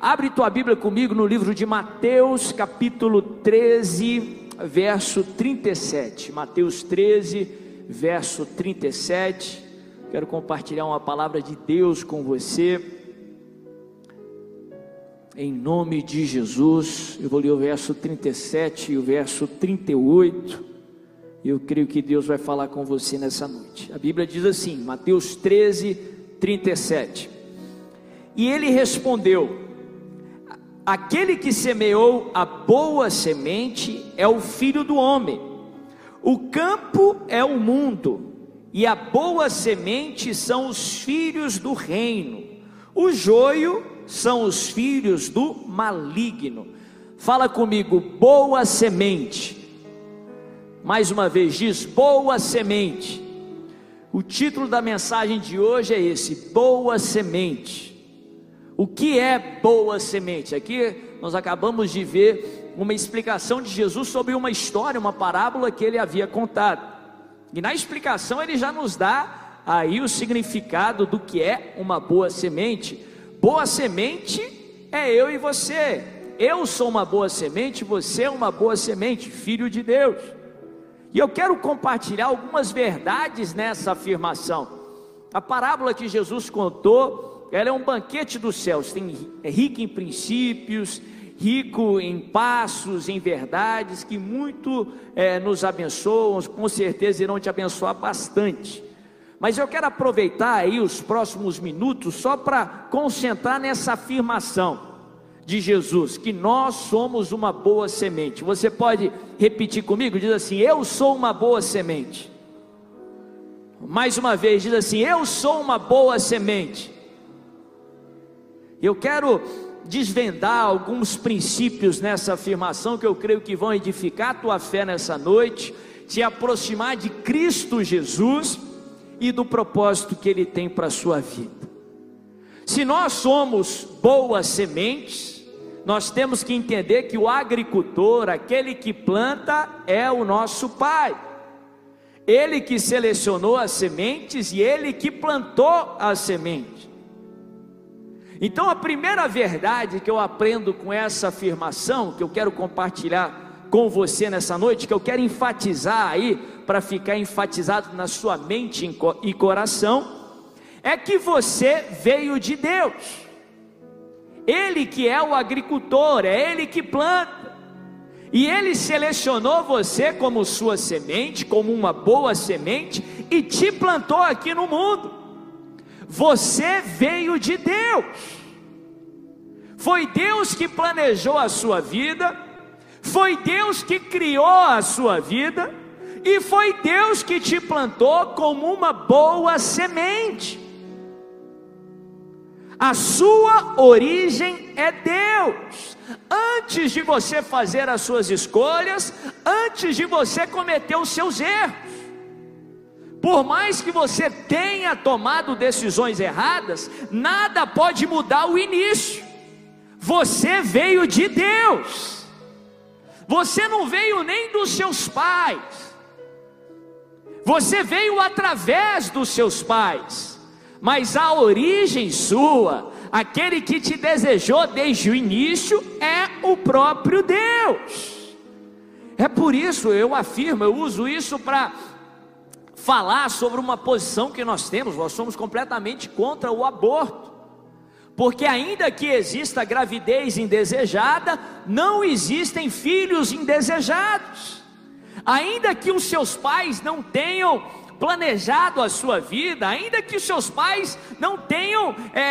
Abre tua Bíblia comigo no livro de Mateus, capítulo 13, verso 37. Mateus 13, verso 37. Quero compartilhar uma palavra de Deus com você. Em nome de Jesus, eu vou ler o verso 37 e o verso 38. Eu creio que Deus vai falar com você nessa noite. A Bíblia diz assim, Mateus 13, 37. E ele respondeu: Aquele que semeou a boa semente é o filho do homem. O campo é o mundo, e a boa semente são os filhos do reino. O joio são os filhos do maligno. Fala comigo, boa semente. Mais uma vez diz, boa semente. O título da mensagem de hoje é esse: Boa Semente. O que é boa semente? Aqui nós acabamos de ver uma explicação de Jesus sobre uma história, uma parábola que ele havia contado. E na explicação ele já nos dá aí o significado do que é uma boa semente. Boa semente é eu e você. Eu sou uma boa semente, você é uma boa semente, filho de Deus. E eu quero compartilhar algumas verdades nessa afirmação. A parábola que Jesus contou ela é um banquete dos céus, tem, é rica em princípios, rico em passos, em verdades que muito é, nos abençoam, com certeza irão te abençoar bastante. Mas eu quero aproveitar aí os próximos minutos só para concentrar nessa afirmação de Jesus, que nós somos uma boa semente. Você pode repetir comigo? Diz assim: Eu sou uma boa semente. Mais uma vez, diz assim: Eu sou uma boa semente. Eu quero desvendar alguns princípios nessa afirmação que eu creio que vão edificar a tua fé nessa noite, te aproximar de Cristo Jesus e do propósito que Ele tem para a sua vida. Se nós somos boas sementes, nós temos que entender que o agricultor, aquele que planta, é o nosso Pai. Ele que selecionou as sementes e ele que plantou as sementes. Então, a primeira verdade que eu aprendo com essa afirmação, que eu quero compartilhar com você nessa noite, que eu quero enfatizar aí, para ficar enfatizado na sua mente e coração, é que você veio de Deus. Ele que é o agricultor, é ele que planta. E ele selecionou você como sua semente, como uma boa semente, e te plantou aqui no mundo. Você veio de Deus. Foi Deus que planejou a sua vida, foi Deus que criou a sua vida, e foi Deus que te plantou como uma boa semente. A sua origem é Deus. Antes de você fazer as suas escolhas, antes de você cometer os seus erros, por mais que você tenha tomado decisões erradas, nada pode mudar o início. Você veio de Deus. Você não veio nem dos seus pais. Você veio através dos seus pais. Mas a origem sua, aquele que te desejou desde o início, é o próprio Deus. É por isso eu afirmo, eu uso isso para falar sobre uma posição que nós temos, nós somos completamente contra o aborto. Porque ainda que exista gravidez indesejada, não existem filhos indesejados. Ainda que os seus pais não tenham planejado a sua vida, ainda que os seus pais não tenham é,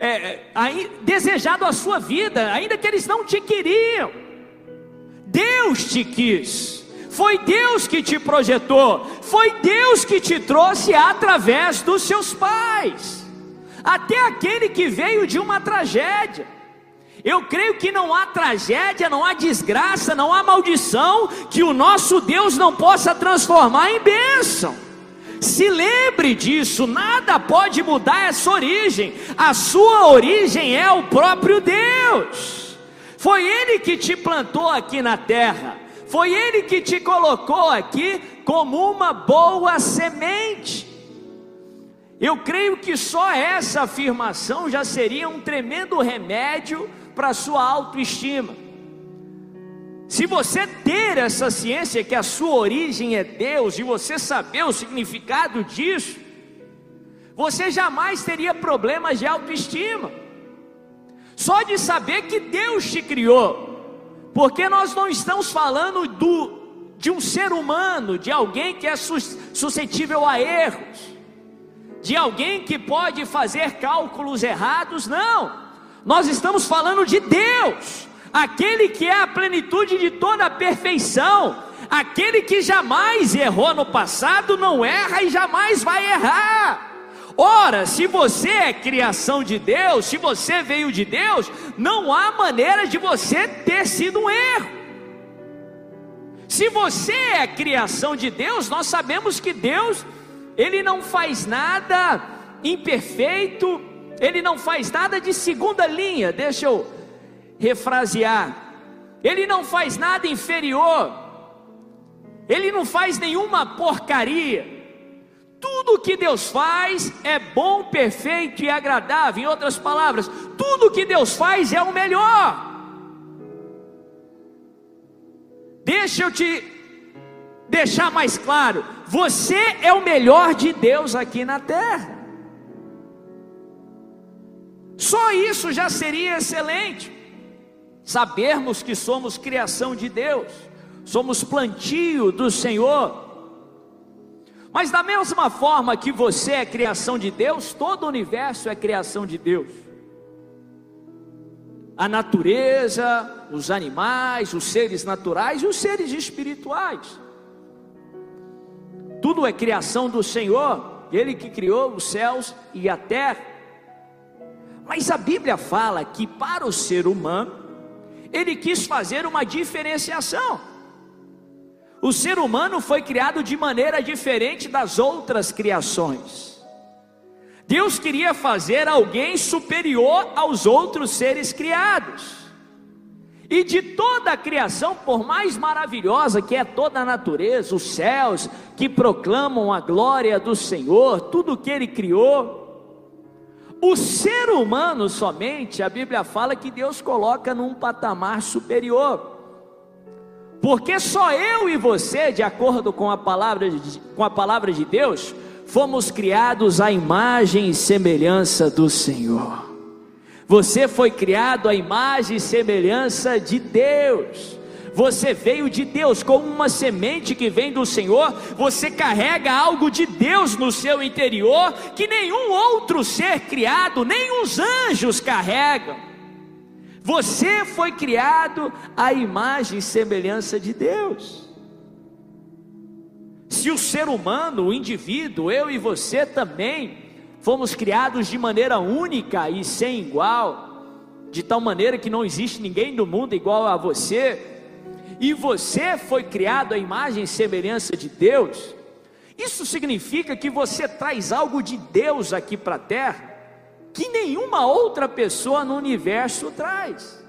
é, é desejado a sua vida, ainda que eles não te queriam, Deus te quis. Foi Deus que te projetou, foi Deus que te trouxe através dos seus pais, até aquele que veio de uma tragédia. Eu creio que não há tragédia, não há desgraça, não há maldição que o nosso Deus não possa transformar em bênção. Se lembre disso, nada pode mudar essa origem, a sua origem é o próprio Deus. Foi Ele que te plantou aqui na terra. Foi Ele que te colocou aqui como uma boa semente. Eu creio que só essa afirmação já seria um tremendo remédio para a sua autoestima. Se você ter essa ciência que a sua origem é Deus e você saber o significado disso, você jamais teria problemas de autoestima. Só de saber que Deus te criou, porque nós não estamos falando do, de um ser humano, de alguém que é suscetível a erros, de alguém que pode fazer cálculos errados, não. Nós estamos falando de Deus, aquele que é a plenitude de toda a perfeição, aquele que jamais errou no passado, não erra e jamais vai errar. Ora, se você é criação de Deus, se você veio de Deus, não há maneira de você ter sido um erro. Se você é criação de Deus, nós sabemos que Deus, Ele não faz nada imperfeito, Ele não faz nada de segunda linha, deixa eu refrasear, Ele não faz nada inferior, Ele não faz nenhuma porcaria, tudo que Deus faz é bom, perfeito e agradável. Em outras palavras, tudo que Deus faz é o melhor. Deixa eu te deixar mais claro: você é o melhor de Deus aqui na terra. Só isso já seria excelente. Sabermos que somos criação de Deus, somos plantio do Senhor mas da mesma forma que você é criação de Deus, todo o universo é criação de Deus. A natureza, os animais, os seres naturais e os seres espirituais. Tudo é criação do Senhor, Ele que criou os céus e a terra. Mas a Bíblia fala que para o ser humano, Ele quis fazer uma diferenciação. O ser humano foi criado de maneira diferente das outras criações. Deus queria fazer alguém superior aos outros seres criados. E de toda a criação, por mais maravilhosa que é toda a natureza, os céus que proclamam a glória do Senhor, tudo que Ele criou, o ser humano somente, a Bíblia fala que Deus coloca num patamar superior porque só eu e você, de acordo com a palavra de, com a palavra de Deus, fomos criados à imagem e semelhança do Senhor. Você foi criado à imagem e semelhança de Deus. Você veio de Deus como uma semente que vem do Senhor. Você carrega algo de Deus no seu interior que nenhum outro ser criado, nem os anjos carregam. Você foi criado à imagem e semelhança de Deus. Se o ser humano, o indivíduo, eu e você também, fomos criados de maneira única e sem igual, de tal maneira que não existe ninguém do mundo igual a você, e você foi criado à imagem e semelhança de Deus, isso significa que você traz algo de Deus aqui para a terra, que nenhuma outra pessoa no universo traz.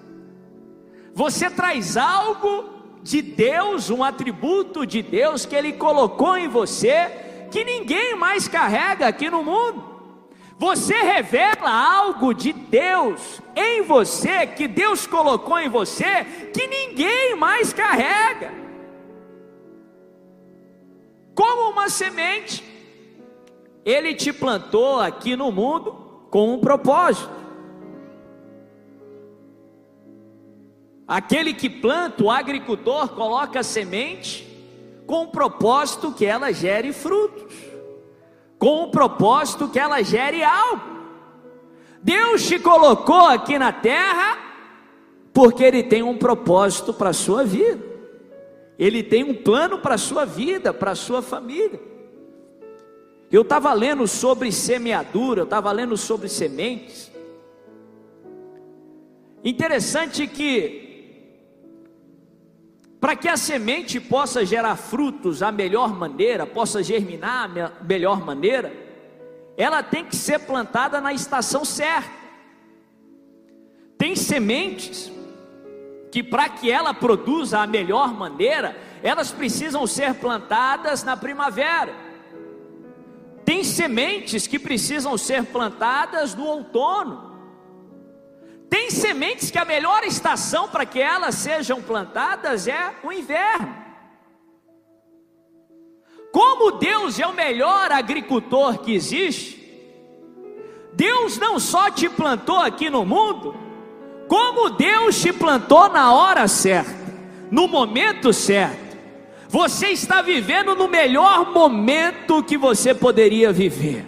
Você traz algo de Deus, um atributo de Deus que Ele colocou em você, que ninguém mais carrega aqui no mundo. Você revela algo de Deus em você, que Deus colocou em você, que ninguém mais carrega. Como uma semente, Ele te plantou aqui no mundo, com um propósito. Aquele que planta, o agricultor, coloca a semente com o propósito que ela gere frutos, com o propósito que ela gere algo. Deus te colocou aqui na terra porque Ele tem um propósito para a sua vida, Ele tem um plano para a sua vida, para a sua família. Eu estava lendo sobre semeadura, eu estava lendo sobre sementes. Interessante que, para que a semente possa gerar frutos a melhor maneira, possa germinar a melhor maneira, ela tem que ser plantada na estação certa. Tem sementes que, para que ela produza a melhor maneira, elas precisam ser plantadas na primavera. Tem sementes que precisam ser plantadas no outono. Tem sementes que a melhor estação para que elas sejam plantadas é o inverno. Como Deus é o melhor agricultor que existe, Deus não só te plantou aqui no mundo, como Deus te plantou na hora certa, no momento certo. Você está vivendo no melhor momento que você poderia viver.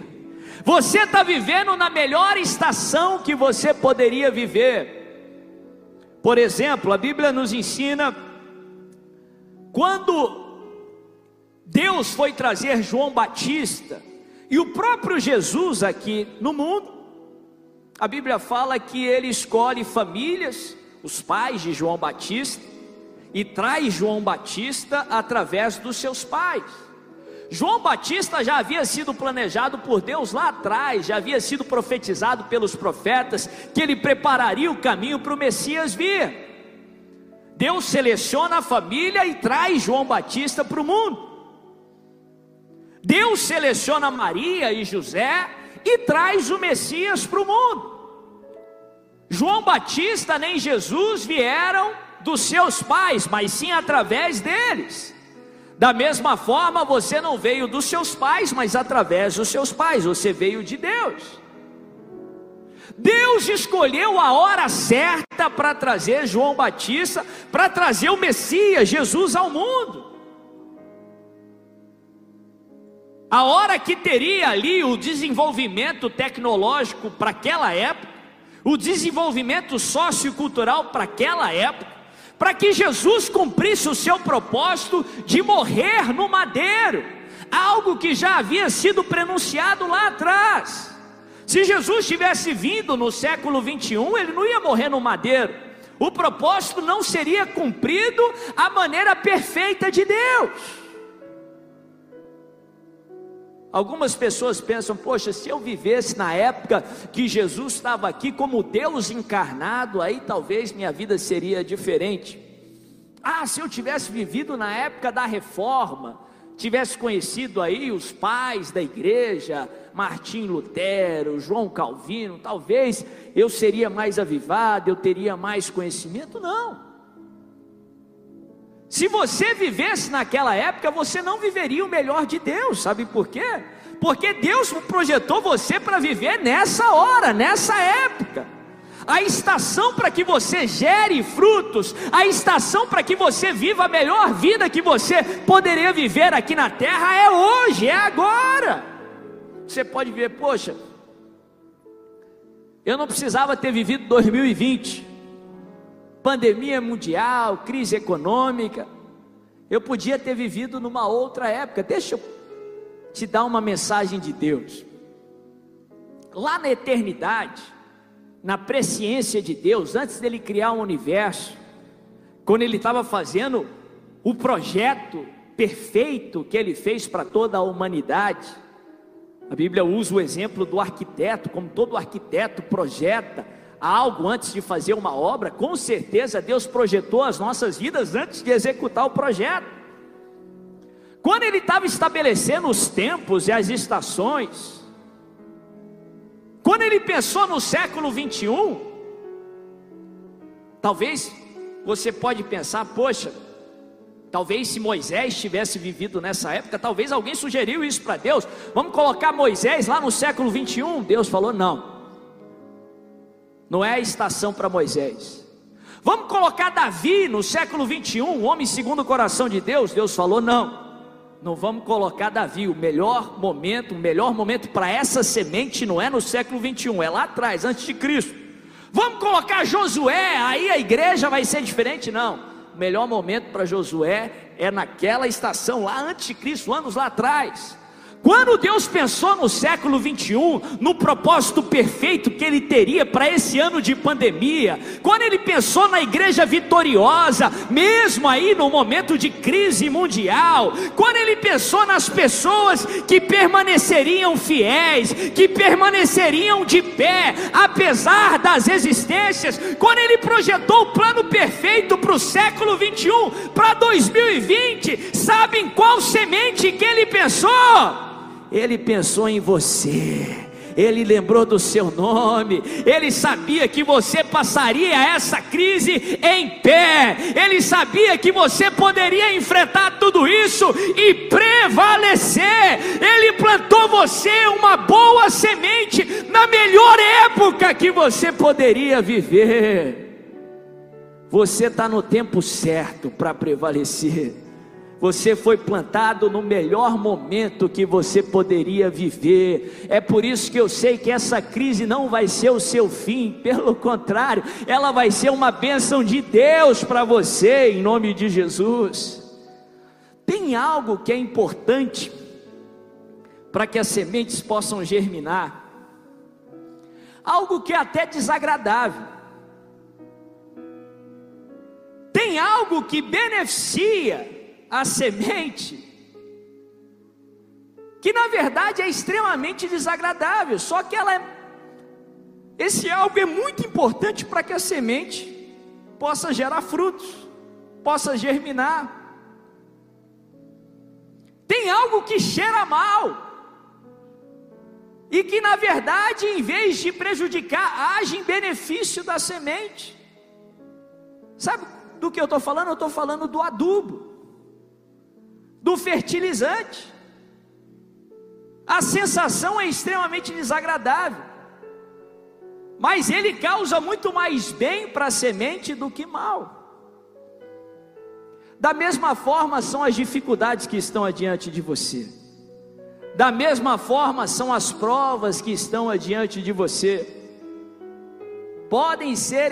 Você está vivendo na melhor estação que você poderia viver. Por exemplo, a Bíblia nos ensina quando Deus foi trazer João Batista e o próprio Jesus aqui no mundo, a Bíblia fala que ele escolhe famílias, os pais de João Batista, e traz João Batista através dos seus pais. João Batista já havia sido planejado por Deus lá atrás, já havia sido profetizado pelos profetas que ele prepararia o caminho para o Messias vir. Deus seleciona a família e traz João Batista para o mundo. Deus seleciona Maria e José e traz o Messias para o mundo. João Batista nem Jesus vieram dos seus pais, mas sim através deles. Da mesma forma, você não veio dos seus pais, mas através dos seus pais, você veio de Deus. Deus escolheu a hora certa para trazer João Batista, para trazer o Messias, Jesus ao mundo. A hora que teria ali o desenvolvimento tecnológico para aquela época, o desenvolvimento sociocultural para aquela época, para que Jesus cumprisse o seu propósito de morrer no madeiro, algo que já havia sido prenunciado lá atrás. Se Jesus tivesse vindo no século 21, ele não ia morrer no madeiro. O propósito não seria cumprido a maneira perfeita de Deus. Algumas pessoas pensam, poxa, se eu vivesse na época que Jesus estava aqui como Deus encarnado, aí talvez minha vida seria diferente. Ah, se eu tivesse vivido na época da reforma, tivesse conhecido aí os pais da igreja, Martim Lutero, João Calvino, talvez eu seria mais avivado, eu teria mais conhecimento. Não. Se você vivesse naquela época, você não viveria o melhor de Deus, sabe por quê? Porque Deus projetou você para viver nessa hora, nessa época. A estação para que você gere frutos, a estação para que você viva a melhor vida que você poderia viver aqui na terra é hoje, é agora. Você pode ver, poxa, eu não precisava ter vivido 2020 pandemia mundial, crise econômica. Eu podia ter vivido numa outra época. Deixa eu te dar uma mensagem de Deus. Lá na eternidade, na presciência de Deus, antes dele criar o um universo, quando ele estava fazendo o projeto perfeito que ele fez para toda a humanidade, a Bíblia usa o exemplo do arquiteto, como todo arquiteto projeta algo antes de fazer uma obra, com certeza Deus projetou as nossas vidas antes de executar o projeto. Quando Ele estava estabelecendo os tempos e as estações, quando Ele pensou no século 21, talvez você pode pensar, poxa, Talvez se Moisés tivesse vivido nessa época, talvez alguém sugeriu isso para Deus. Vamos colocar Moisés lá no século 21. Deus falou: não não é a estação para Moisés. Vamos colocar Davi no século 21, um homem segundo o coração de Deus? Deus falou: não, não vamos colocar Davi. O melhor momento, o melhor momento para essa semente não é no século 21, é lá atrás, antes de Cristo. Vamos colocar Josué, aí a igreja vai ser diferente? Não. O melhor momento para Josué é naquela estação lá antes de Cristo, anos lá atrás. Quando Deus pensou no século 21, no propósito perfeito que Ele teria para esse ano de pandemia, quando Ele pensou na igreja vitoriosa, mesmo aí no momento de crise mundial, quando Ele pensou nas pessoas que permaneceriam fiéis, que permaneceriam de pé, apesar das existências, quando Ele projetou o plano perfeito para o século 21, para 2020, sabem qual semente que Ele pensou? Ele pensou em você. Ele lembrou do seu nome, ele sabia que você passaria essa crise em pé, ele sabia que você poderia enfrentar tudo isso e prevalecer. Ele plantou você uma boa semente na melhor época que você poderia viver. Você está no tempo certo para prevalecer. Você foi plantado no melhor momento que você poderia viver. É por isso que eu sei que essa crise não vai ser o seu fim, pelo contrário, ela vai ser uma bênção de Deus para você, em nome de Jesus. Tem algo que é importante para que as sementes possam germinar, algo que é até desagradável. Tem algo que beneficia a semente, que na verdade é extremamente desagradável, só que ela é, esse algo é muito importante para que a semente possa gerar frutos, possa germinar. Tem algo que cheira mal, e que na verdade, em vez de prejudicar, age em benefício da semente. Sabe do que eu estou falando? Eu estou falando do adubo do fertilizante. A sensação é extremamente desagradável, mas ele causa muito mais bem para a semente do que mal. Da mesma forma são as dificuldades que estão adiante de você. Da mesma forma são as provas que estão adiante de você. Podem ser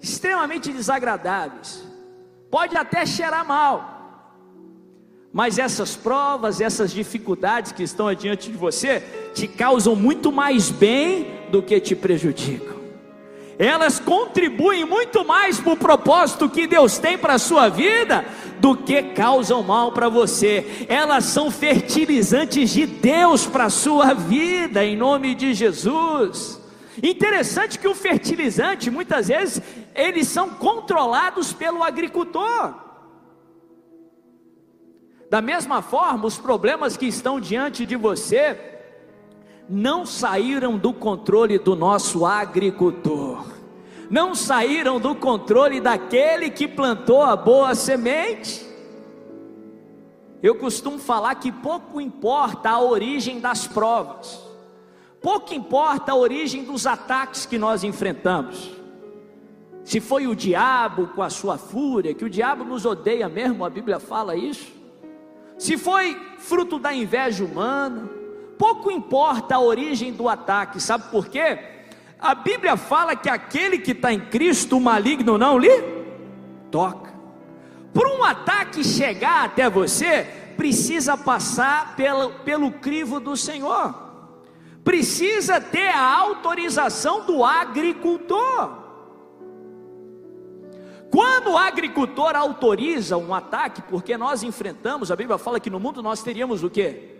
extremamente desagradáveis. Pode até cheirar mal mas essas provas, essas dificuldades que estão adiante de você, te causam muito mais bem do que te prejudicam. Elas contribuem muito mais para o propósito que Deus tem para a sua vida do que causam mal para você. Elas são fertilizantes de Deus para a sua vida, em nome de Jesus. Interessante que o fertilizante, muitas vezes, eles são controlados pelo agricultor. Da mesma forma, os problemas que estão diante de você não saíram do controle do nosso agricultor, não saíram do controle daquele que plantou a boa semente. Eu costumo falar que pouco importa a origem das provas, pouco importa a origem dos ataques que nós enfrentamos. Se foi o diabo com a sua fúria, que o diabo nos odeia mesmo, a Bíblia fala isso se foi fruto da inveja humana, pouco importa a origem do ataque, sabe por quê? A Bíblia fala que aquele que está em Cristo, o maligno não lhe toca. Por um ataque chegar até você, precisa passar pelo, pelo crivo do Senhor, precisa ter a autorização do agricultor. Quando o agricultor autoriza um ataque, porque nós enfrentamos, a Bíblia fala que no mundo nós teríamos o que?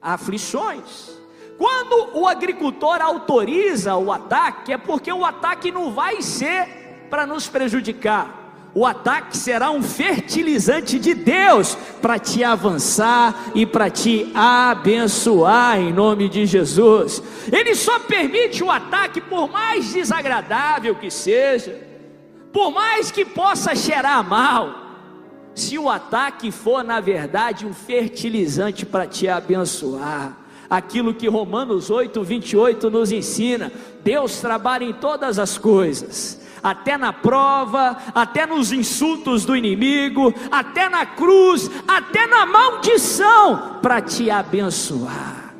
Aflições. Quando o agricultor autoriza o ataque, é porque o ataque não vai ser para nos prejudicar. O ataque será um fertilizante de Deus para te avançar e para te abençoar em nome de Jesus. Ele só permite o ataque por mais desagradável que seja por mais que possa cheirar mal, se o ataque for na verdade um fertilizante para te abençoar, aquilo que Romanos 8, 28 nos ensina: Deus trabalha em todas as coisas, até na prova, até nos insultos do inimigo, até na cruz, até na maldição, para te abençoar.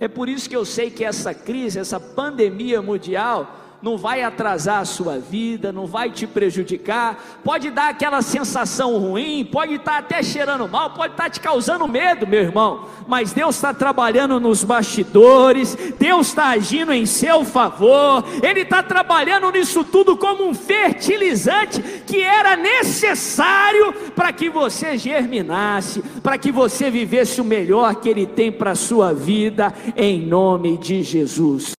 É por isso que eu sei que essa crise, essa pandemia mundial, não vai atrasar a sua vida, não vai te prejudicar, pode dar aquela sensação ruim, pode estar até cheirando mal, pode estar te causando medo, meu irmão, mas Deus está trabalhando nos bastidores, Deus está agindo em seu favor, Ele está trabalhando nisso tudo como um fertilizante que era necessário para que você germinasse, para que você vivesse o melhor que Ele tem para a sua vida, em nome de Jesus.